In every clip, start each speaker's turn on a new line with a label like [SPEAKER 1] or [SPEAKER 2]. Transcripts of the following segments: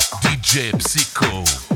[SPEAKER 1] DJ Psycho.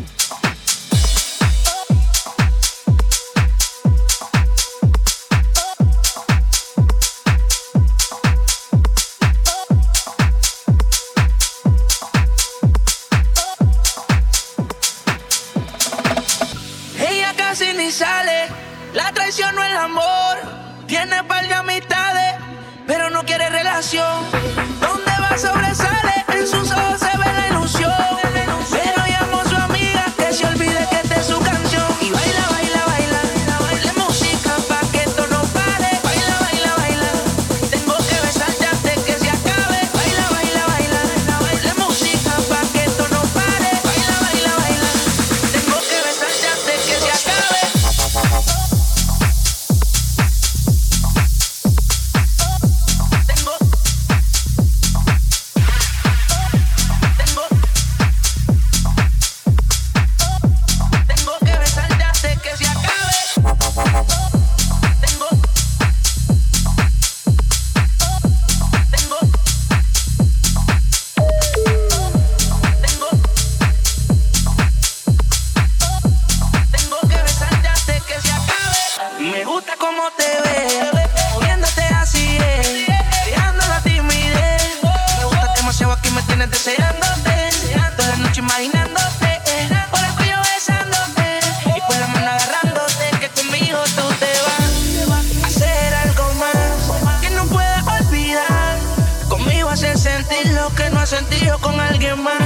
[SPEAKER 2] que no has sentido con alguien más.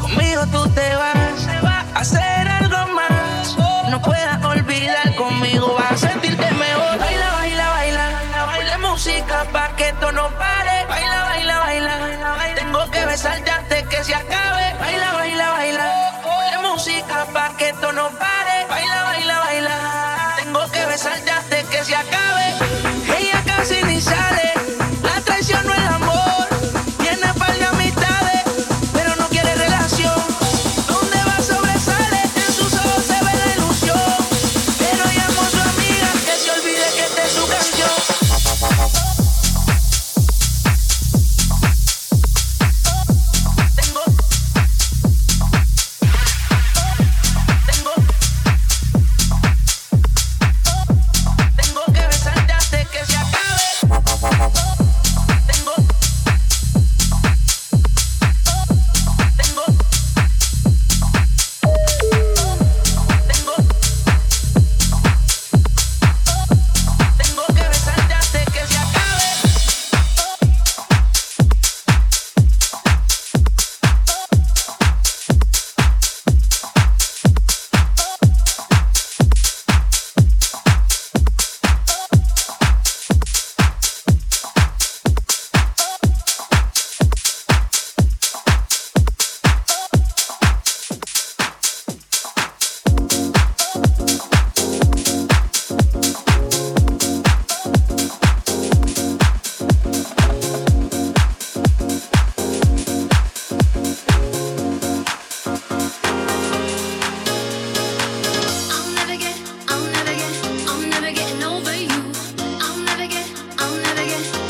[SPEAKER 2] Conmigo tú te vas a hacer algo más. No puedas olvidar, conmigo vas a sentirte mejor. Baila, baila, baila, baila música pa' que esto no pare. Baila, baila, baila, tengo que besarte antes que se acabe. Baila, baila, baila, baila música pa' que esto no pare. Baila, baila, baila, tengo que besarte antes que se acabe.
[SPEAKER 3] I'll never
[SPEAKER 4] get.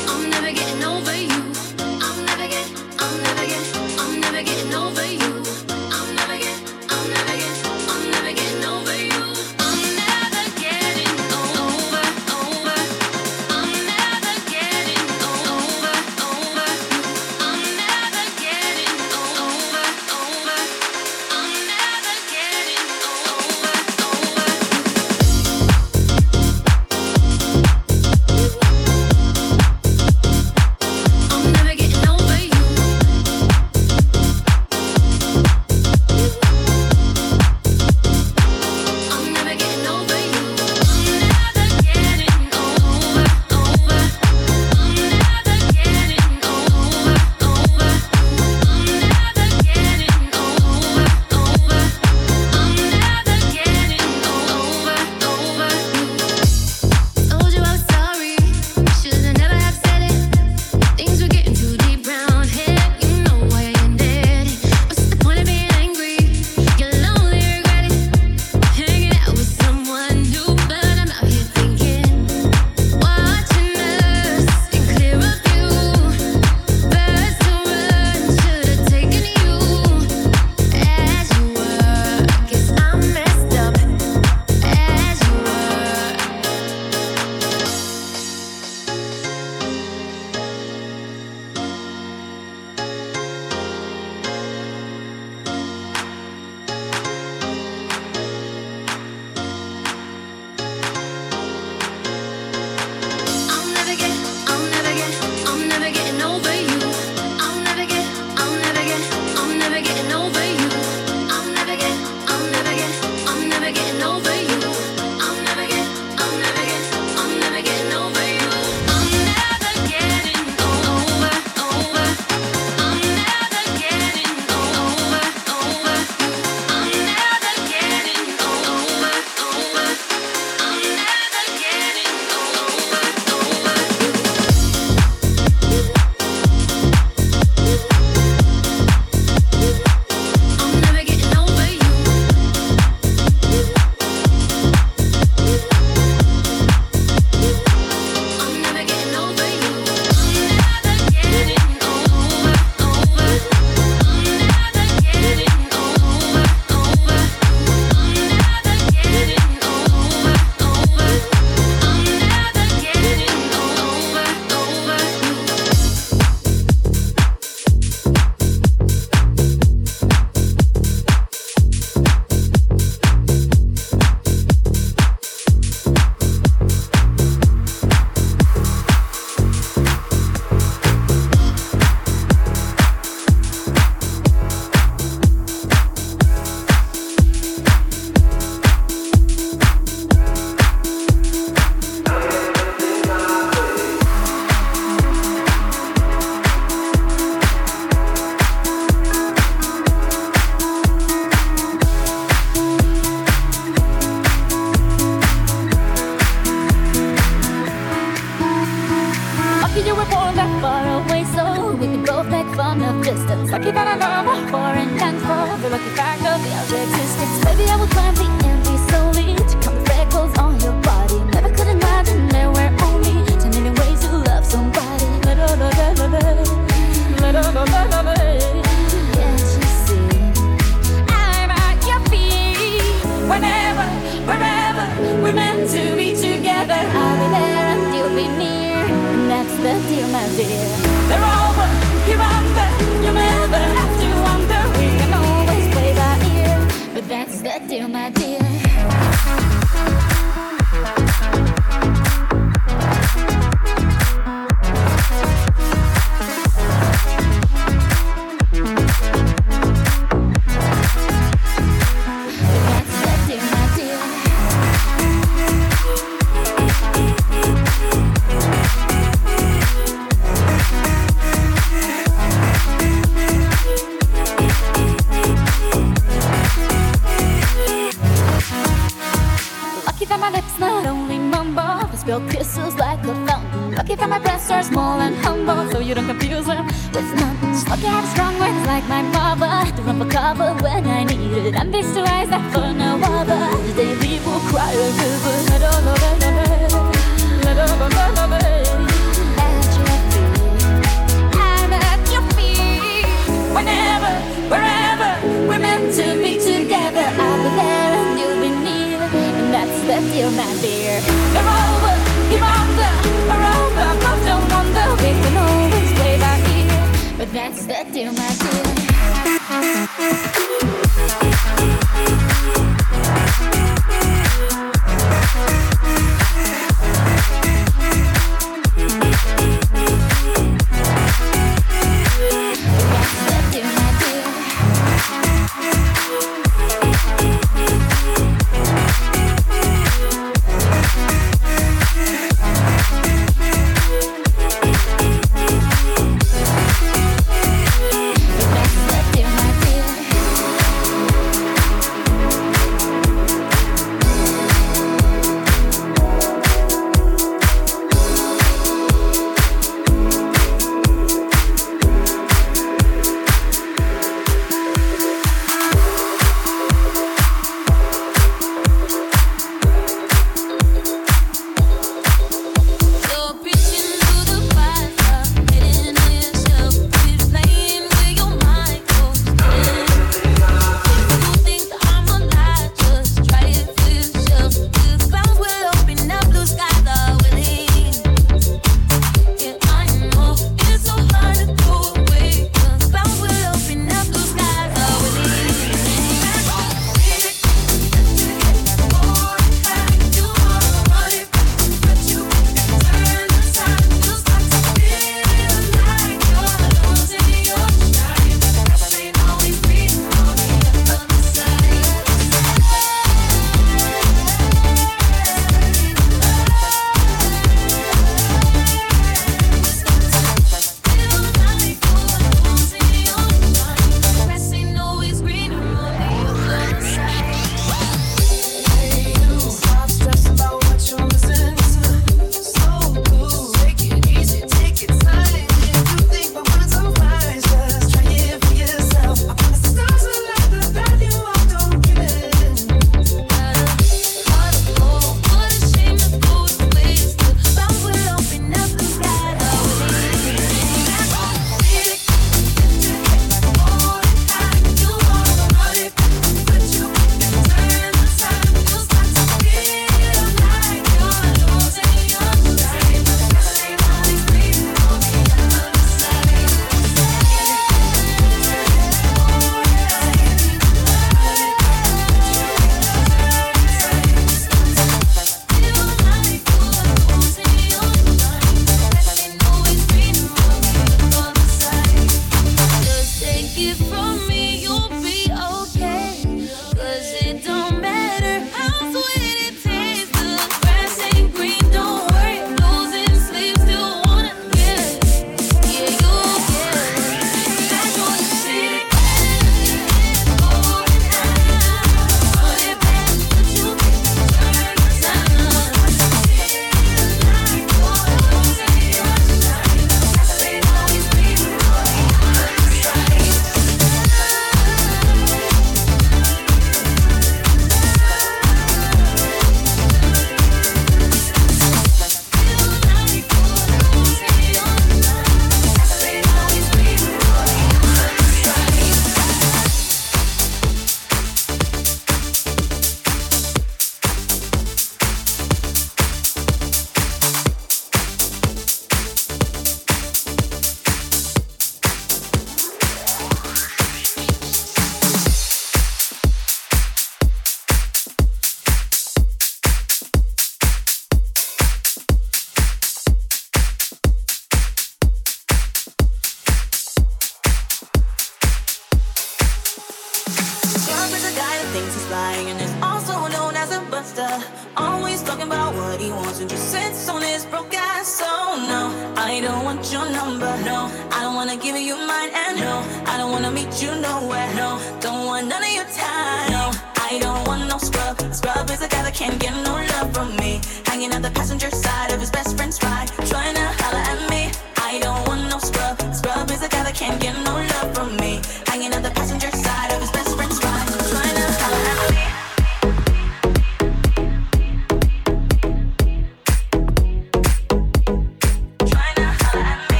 [SPEAKER 4] Out the passenger side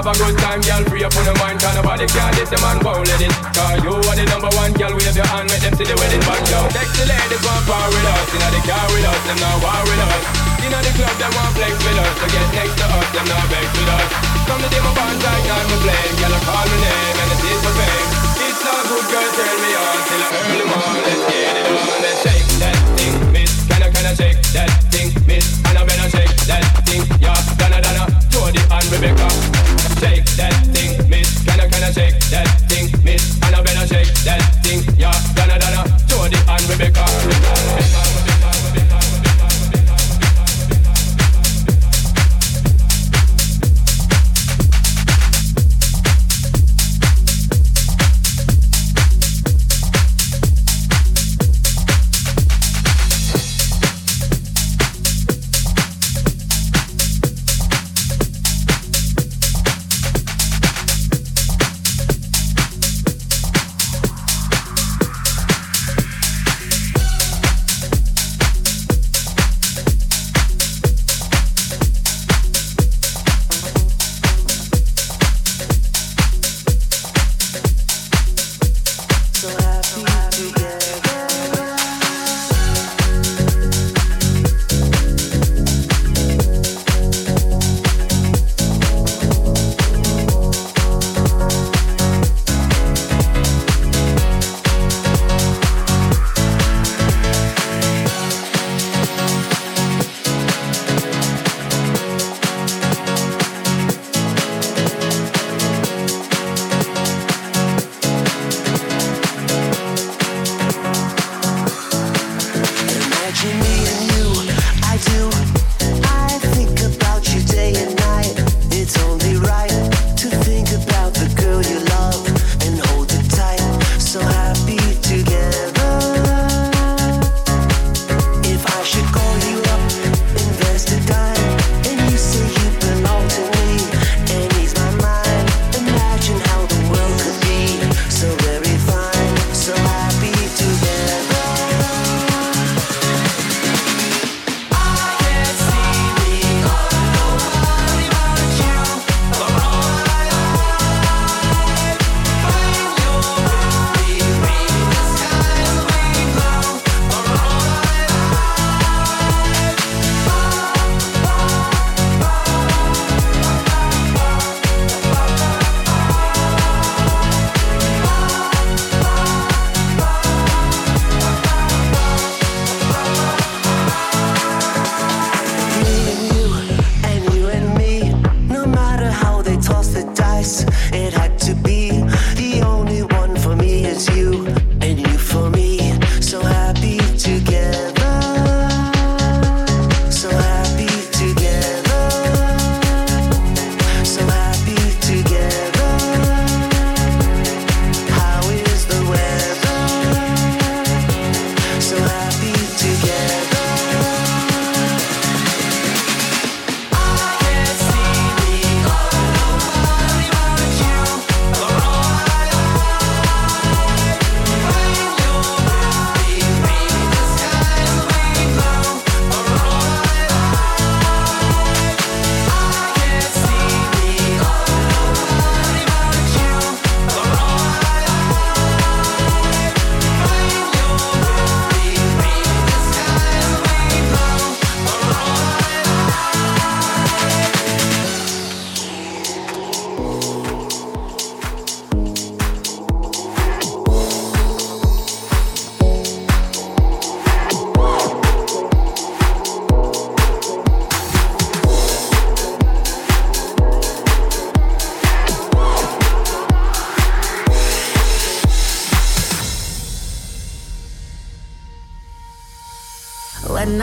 [SPEAKER 4] have a
[SPEAKER 5] good time, girl. Free up on your mind, cause nobody can this, the man won't let it. Cause you are the number one, girl. Wave your hand, make them see the wedding band, yo. Sexy ladies want power with us, inna the car with us, them not war with us. Inna the club, them want flex with us, so get next to us, them not vex with us. From the day my band right now, me playing, girl, I call my name, and it is my fame. It's not good, girl, turn me on till I early morning. Let's get it on, let's shake that thing, miss. Can I, can I shake that thing, miss? And I better shake that thing, yeah. Donna, Donna, Jody and Rebecca. Shake that thing, miss. Can I, can I shake that thing, miss?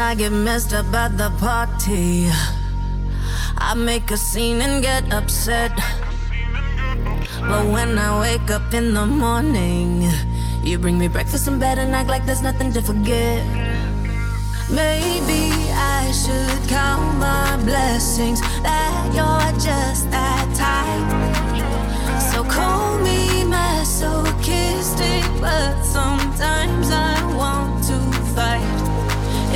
[SPEAKER 5] I
[SPEAKER 6] get messed up at the party, I make a scene and get upset. But when I wake up in the morning, you bring me breakfast in bed and act like there's nothing to forget. Maybe I should count my blessings that you're just that type. So call me masochistic, but sometimes I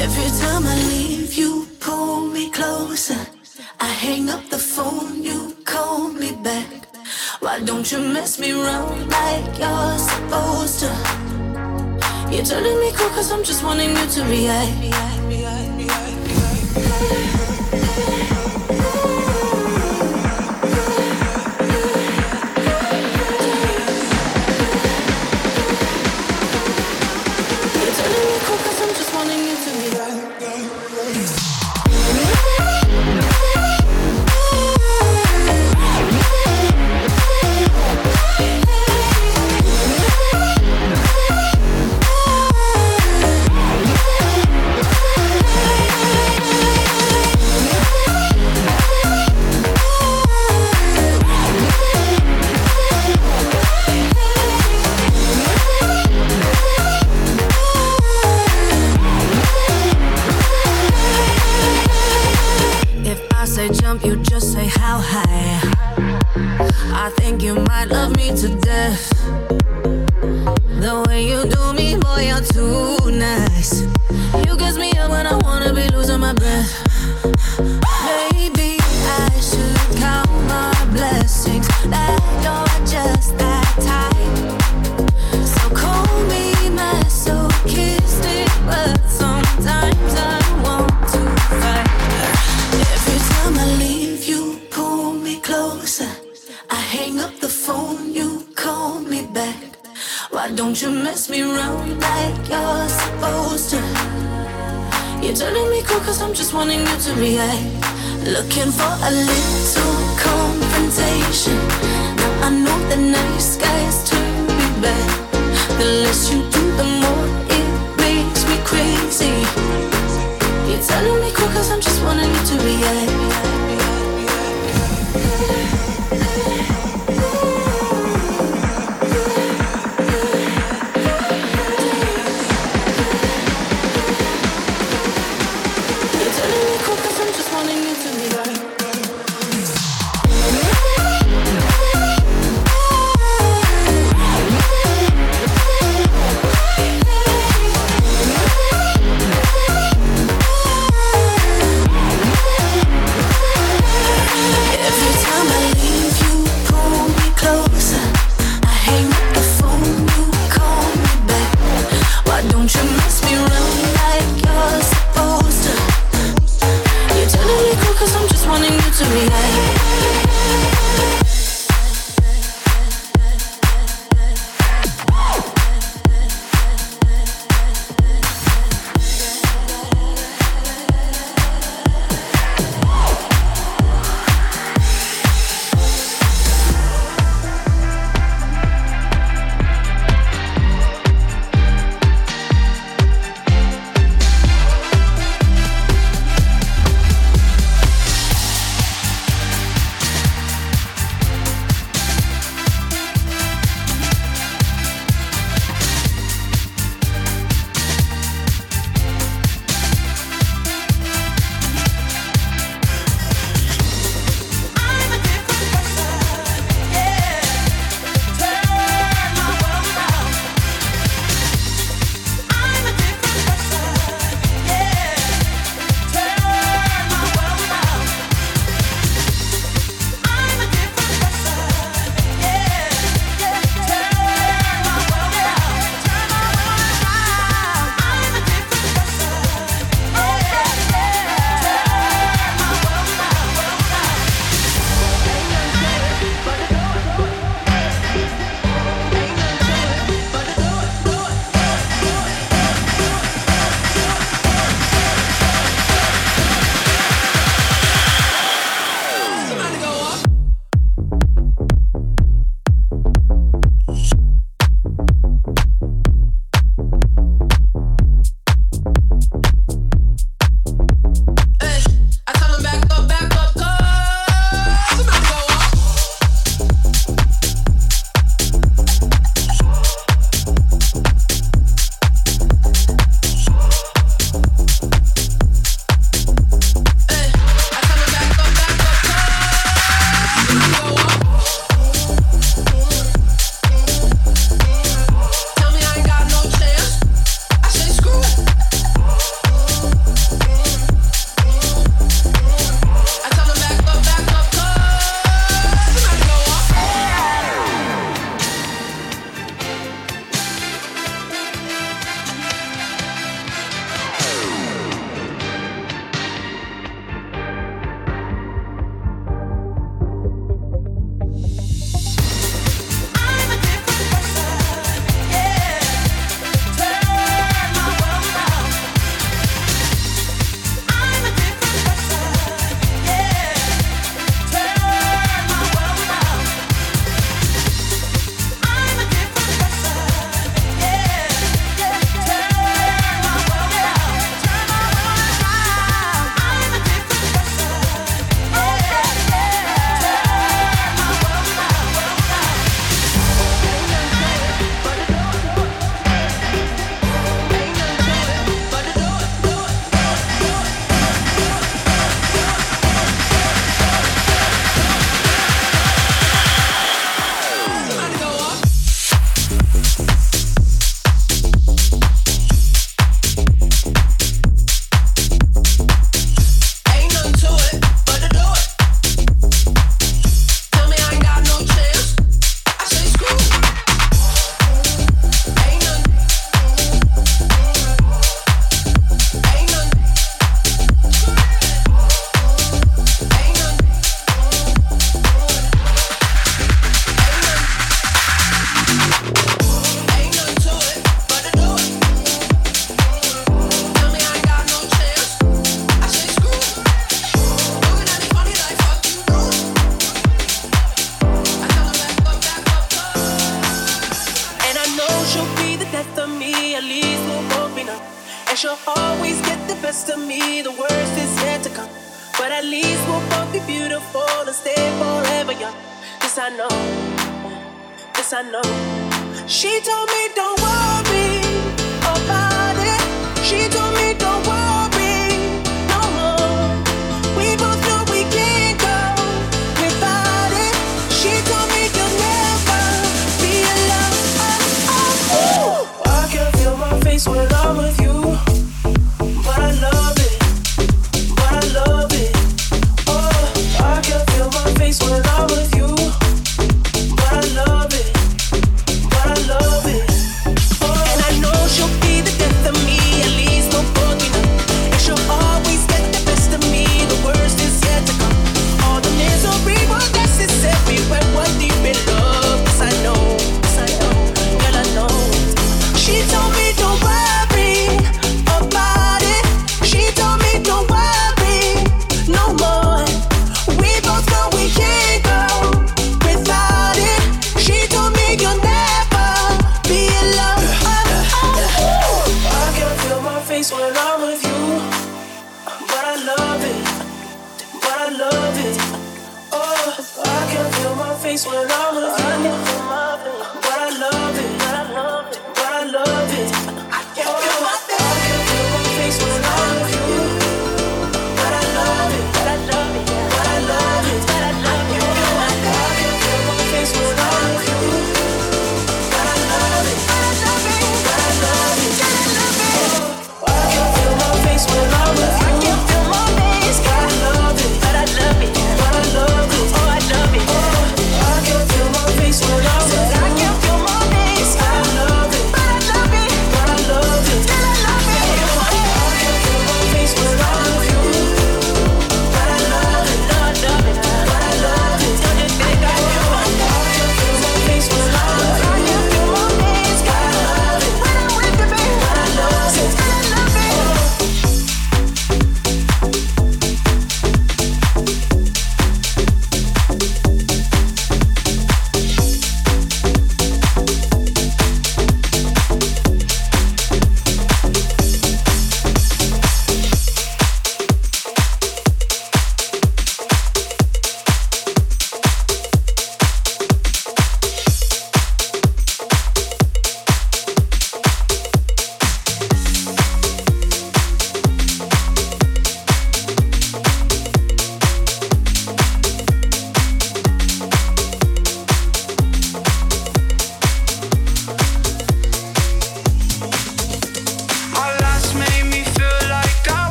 [SPEAKER 6] Every time I leave, you pull me closer. I hang up the phone, you call me back. Why don't you mess me around like you're supposed to? You're turning me cool, cause I'm just wanting you to react.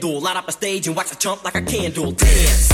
[SPEAKER 7] handle. Light up a stage and watch the chump like a candle. Dance.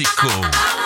[SPEAKER 1] Mexico.